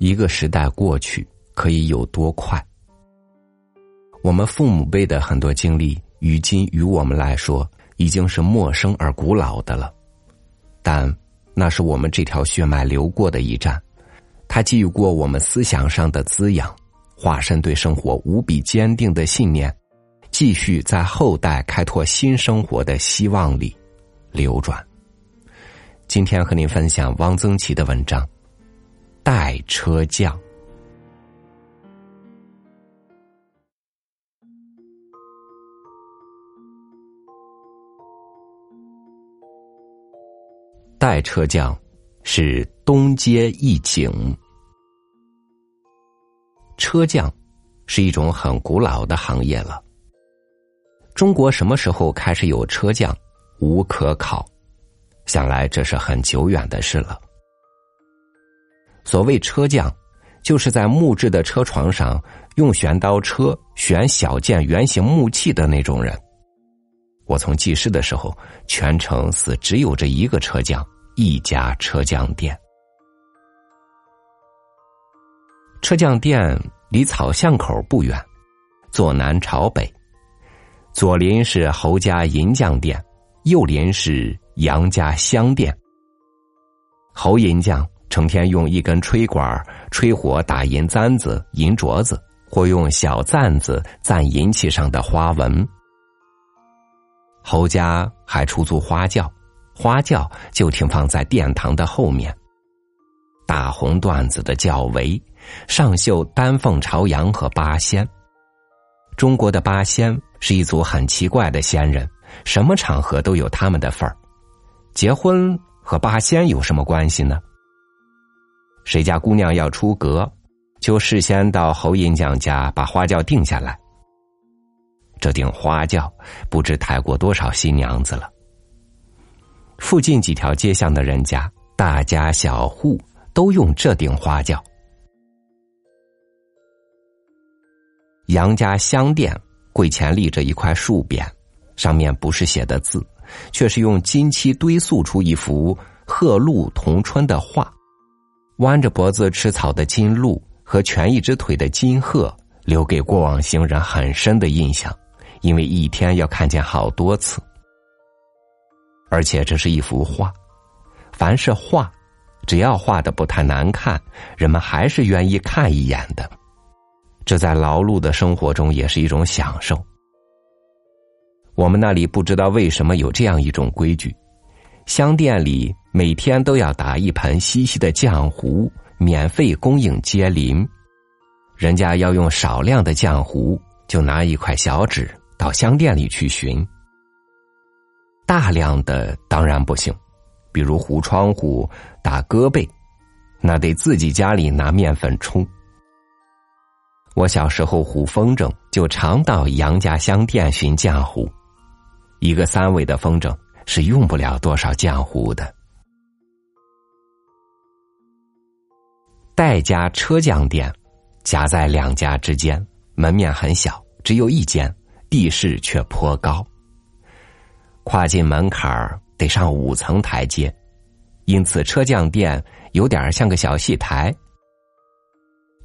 一个时代过去可以有多快？我们父母辈的很多经历，于今于我们来说已经是陌生而古老的了。但那是我们这条血脉流过的一站，它给予过我们思想上的滋养，化身对生活无比坚定的信念，继续在后代开拓新生活的希望里流转。今天和您分享汪曾祺的文章。代车匠，代车匠是东街一景。车匠是一种很古老的行业了。中国什么时候开始有车匠，无可考，想来这是很久远的事了。所谓车匠，就是在木质的车床上用旋刀车旋小件圆形木器的那种人。我从记事的时候，全城似只有这一个车匠，一家车匠店。车匠店离草巷口不远，坐南朝北，左邻是侯家银匠店，右邻是杨家香店。侯银匠。成天用一根吹管吹火打银簪子、银镯子，或用小簪子簪银器上的花纹。侯家还出租花轿，花轿就停放在殿堂的后面。大红缎子的轿帷，上绣丹凤朝阳和八仙。中国的八仙是一组很奇怪的仙人，什么场合都有他们的份儿。结婚和八仙有什么关系呢？谁家姑娘要出阁，就事先到侯银匠家把花轿定下来。这顶花轿不知抬过多少新娘子了。附近几条街巷的人家，大家小户都用这顶花轿。杨家香店柜前立着一块树匾，上面不是写的字，却是用金漆堆塑出一幅鹤鹿同春的画。弯着脖子吃草的金鹿和蜷一只腿的金鹤，留给过往行人很深的印象，因为一天要看见好多次。而且这是一幅画，凡是画，只要画的不太难看，人们还是愿意看一眼的。这在劳碌的生活中也是一种享受。我们那里不知道为什么有这样一种规矩。香店里每天都要打一盆稀稀的浆糊，免费供应街邻。人家要用少量的浆糊，就拿一块小纸到香店里去寻。大量的当然不行，比如糊窗户、打胳膊，那得自己家里拿面粉冲。我小时候糊风筝，就常到杨家香店寻浆糊，一个三维的风筝。是用不了多少浆糊的。戴家车匠店夹在两家之间，门面很小，只有一间，地势却颇高。跨进门槛儿得上五层台阶，因此车匠店有点像个小戏台。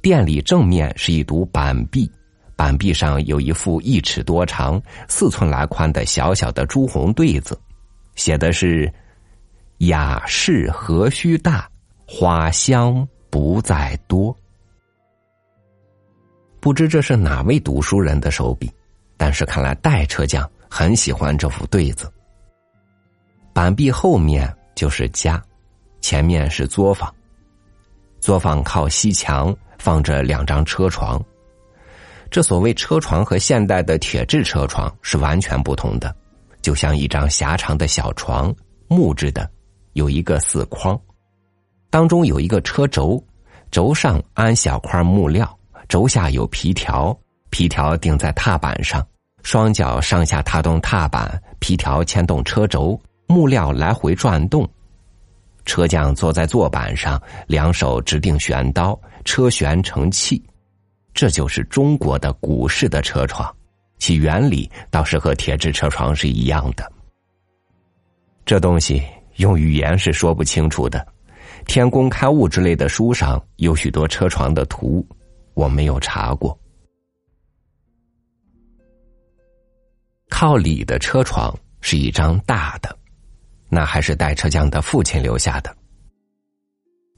店里正面是一堵板壁，板壁上有一副一尺多长、四寸来宽的小小的朱红对子。写的是“雅士何须大，花香不在多”。不知这是哪位读书人的手笔，但是看来代车匠很喜欢这幅对子。板壁后面就是家，前面是作坊。作坊靠西墙放着两张车床，这所谓车床和现代的铁质车床是完全不同的。就像一张狭长的小床，木质的，有一个四框，当中有一个车轴，轴上安小块木料，轴下有皮条，皮条顶在踏板上，双脚上下踏动踏板，皮条牵动车轴，木料来回转动，车匠坐在坐板上，两手指定旋刀，车旋成器，这就是中国的古式的车床。其原理倒是和铁质车床是一样的。这东西用语言是说不清楚的，天工开物之类的书上有许多车床的图，我没有查过。靠里的车床是一张大的，那还是戴车匠的父亲留下的。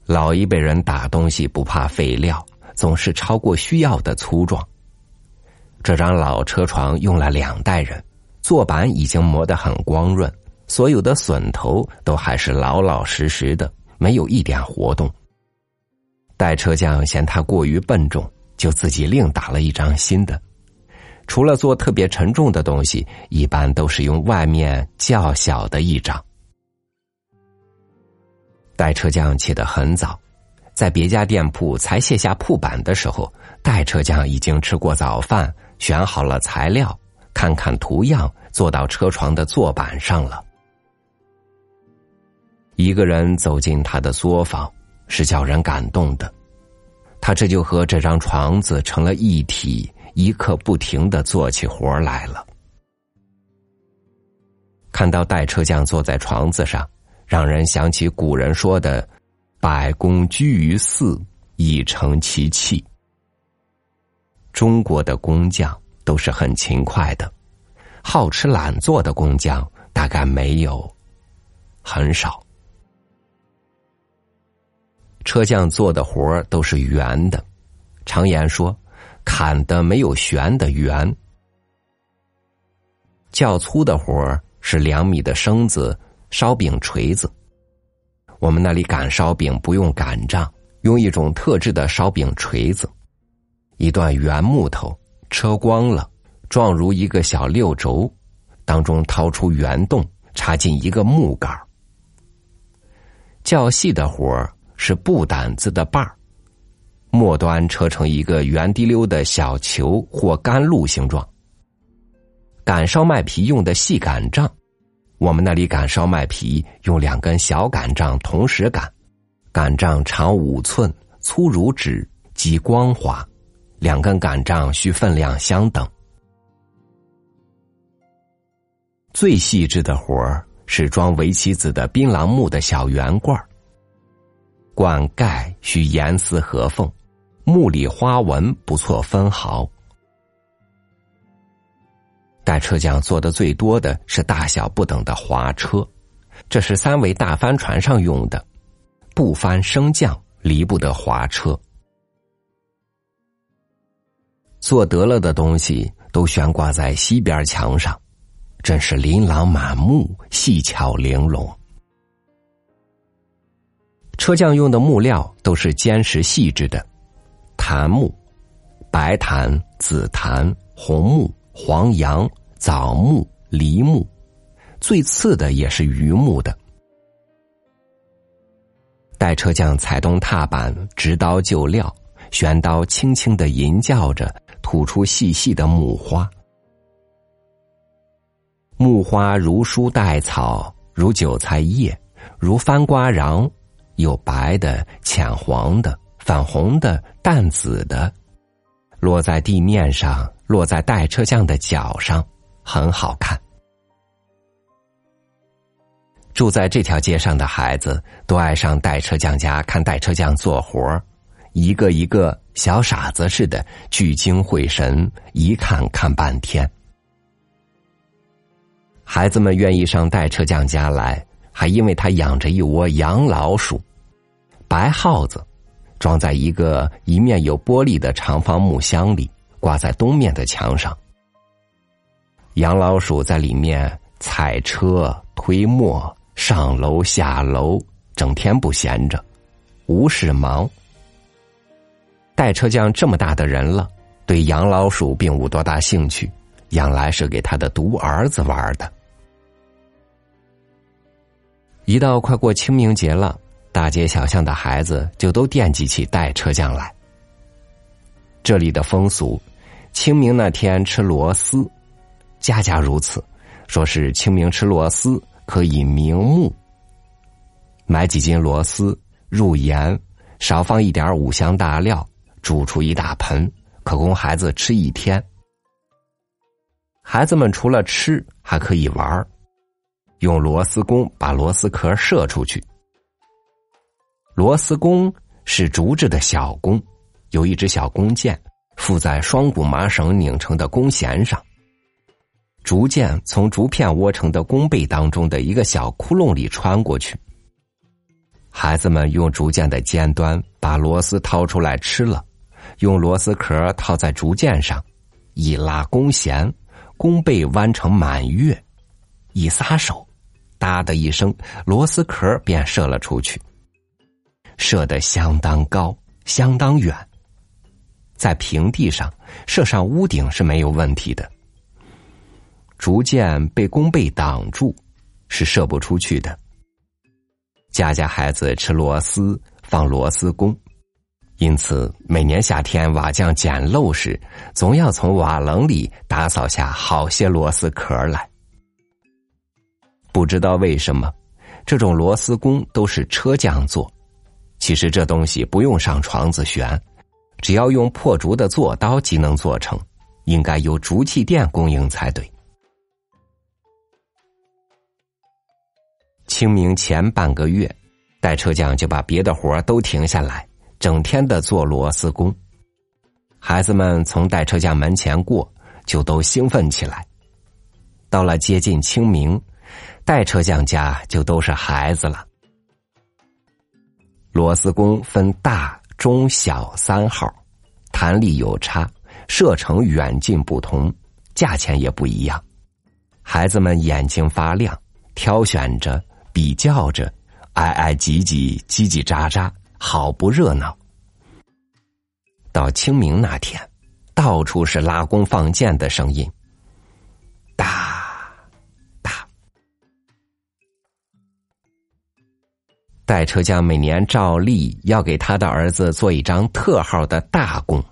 老一辈人打东西不怕废料，总是超过需要的粗壮。这张老车床用了两代人，坐板已经磨得很光润，所有的榫头都还是老老实实的，没有一点活动。代车匠嫌它过于笨重，就自己另打了一张新的。除了做特别沉重的东西，一般都是用外面较小的一张。代车匠起得很早，在别家店铺才卸下铺板的时候，代车匠已经吃过早饭，选好了材料，看看图样，坐到车床的坐板上了。一个人走进他的作坊，是叫人感动的。他这就和这张床子成了一体。一刻不停的做起活来了。看到戴车匠坐在床子上，让人想起古人说的“百工居于寺，以成其器”。中国的工匠都是很勤快的，好吃懒做的工匠大概没有，很少。车匠做的活都是圆的，常言说。砍的没有旋的圆，较粗的活是两米的生子烧饼锤子。我们那里擀烧饼不用擀杖，用一种特制的烧饼锤子，一段圆木头车光了，状如一个小六轴，当中掏出圆洞，插进一个木杆较细的活是布胆子的把。末端车成一个圆滴溜的小球或甘露形状。擀烧麦皮用的细擀杖，我们那里擀烧麦皮用两根小擀杖同时擀，擀杖长五寸，粗如纸，极光滑。两根擀杖需分量相等。最细致的活儿是装围棋子的槟榔木的小圆罐罐盖需严丝合缝。木里花纹不错分毫。带车匠做的最多的是大小不等的滑车，这是三维大帆船上用的，不翻升降离不得滑车。做得了的东西都悬挂在西边墙上，真是琳琅满目、细巧玲珑。车匠用的木料都是坚实细致的。檀木、白檀、紫檀、红木、黄杨、枣木、梨木，最次的也是榆木的。待车匠踩动踏板，执刀就料，旋刀轻轻的吟叫着，吐出细细的木花。木花如书带草，如韭菜叶，如番瓜瓤，有白的、浅黄的。粉红的、淡紫的，落在地面上，落在带车匠的脚上，很好看。住在这条街上的孩子都爱上带车匠家看带车匠做活一个一个小傻子似的聚精会神，一看看半天。孩子们愿意上带车匠家来，还因为他养着一窝洋老鼠，白耗子。装在一个一面有玻璃的长方木箱里，挂在东面的墙上。洋老鼠在里面踩车、推磨、上楼下楼，整天不闲着，无事忙。带车匠这么大的人了，对养老鼠并无多大兴趣，养来是给他的独儿子玩的。一到快过清明节了。大街小巷的孩子就都惦记起带车匠来。这里的风俗，清明那天吃螺丝，家家如此，说是清明吃螺丝可以明目。买几斤螺丝，入盐，少放一点五香大料，煮出一大盆，可供孩子吃一天。孩子们除了吃，还可以玩用螺丝弓把螺丝壳射出去。螺丝弓是竹制的小弓，有一支小弓箭附在双股麻绳拧成的弓弦上。竹箭从竹片窝成的弓背当中的一个小窟窿里穿过去。孩子们用竹箭的尖端把螺丝掏出来吃了，用螺丝壳套在竹箭上，一拉弓弦，弓背弯成满月，一撒手，哒的一声，螺丝壳便射了出去。射得相当高，相当远。在平地上射上屋顶是没有问题的。竹箭被弓背挡住，是射不出去的。家家孩子吃螺丝，放螺丝弓，因此每年夏天瓦匠捡漏时，总要从瓦棱里打扫下好些螺丝壳来。不知道为什么，这种螺丝工都是车匠做。其实这东西不用上床子悬，只要用破竹的做刀即能做成，应该由竹器店供应才对。清明前半个月，带车匠就把别的活都停下来，整天的做螺丝工。孩子们从带车匠门前过，就都兴奋起来。到了接近清明，带车匠家就都是孩子了。螺丝工分大、中、小三号，弹力有差，射程远近不同，价钱也不一样。孩子们眼睛发亮，挑选着，比较着，挨挨挤挤，叽叽喳喳，好不热闹。到清明那天，到处是拉弓放箭的声音。代车匠每年照例要给他的儿子做一张特号的大弓，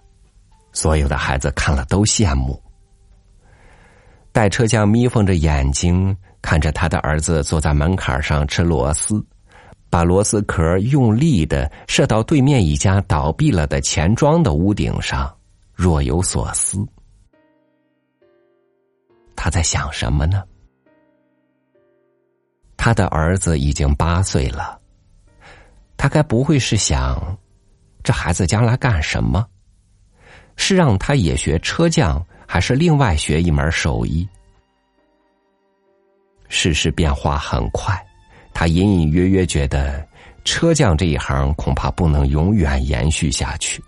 所有的孩子看了都羡慕。代车匠眯缝着眼睛看着他的儿子坐在门槛上吃螺丝，把螺丝壳用力的射到对面一家倒闭了的钱庄的屋顶上，若有所思。他在想什么呢？他的儿子已经八岁了。他该不会是想，这孩子将来干什么？是让他也学车匠，还是另外学一门手艺？世事变化很快，他隐隐约约觉得车匠这一行恐怕不能永远延续下去。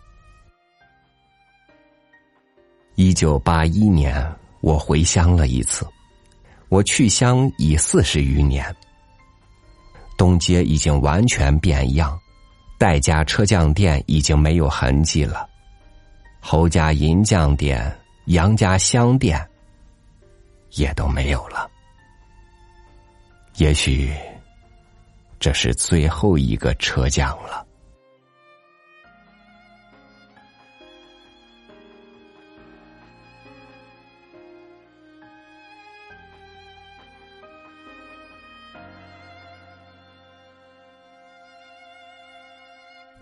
一九八一年，我回乡了一次，我去乡已四十余年。东街已经完全变样，戴家车匠店已经没有痕迹了，侯家银匠店、杨家香店也都没有了。也许这是最后一个车匠了。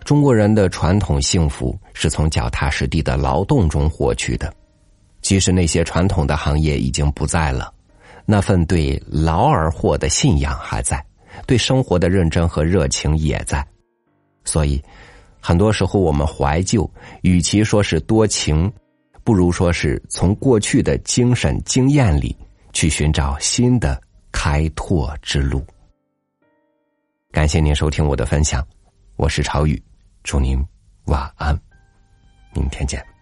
中国人的传统幸福是从脚踏实地的劳动中获取的，即使那些传统的行业已经不在了，那份对劳而获的信仰还在，对生活的认真和热情也在。所以，很多时候我们怀旧，与其说是多情，不如说是从过去的精神经验里去寻找新的开拓之路。感谢您收听我的分享，我是朝雨。祝您晚安，明天见。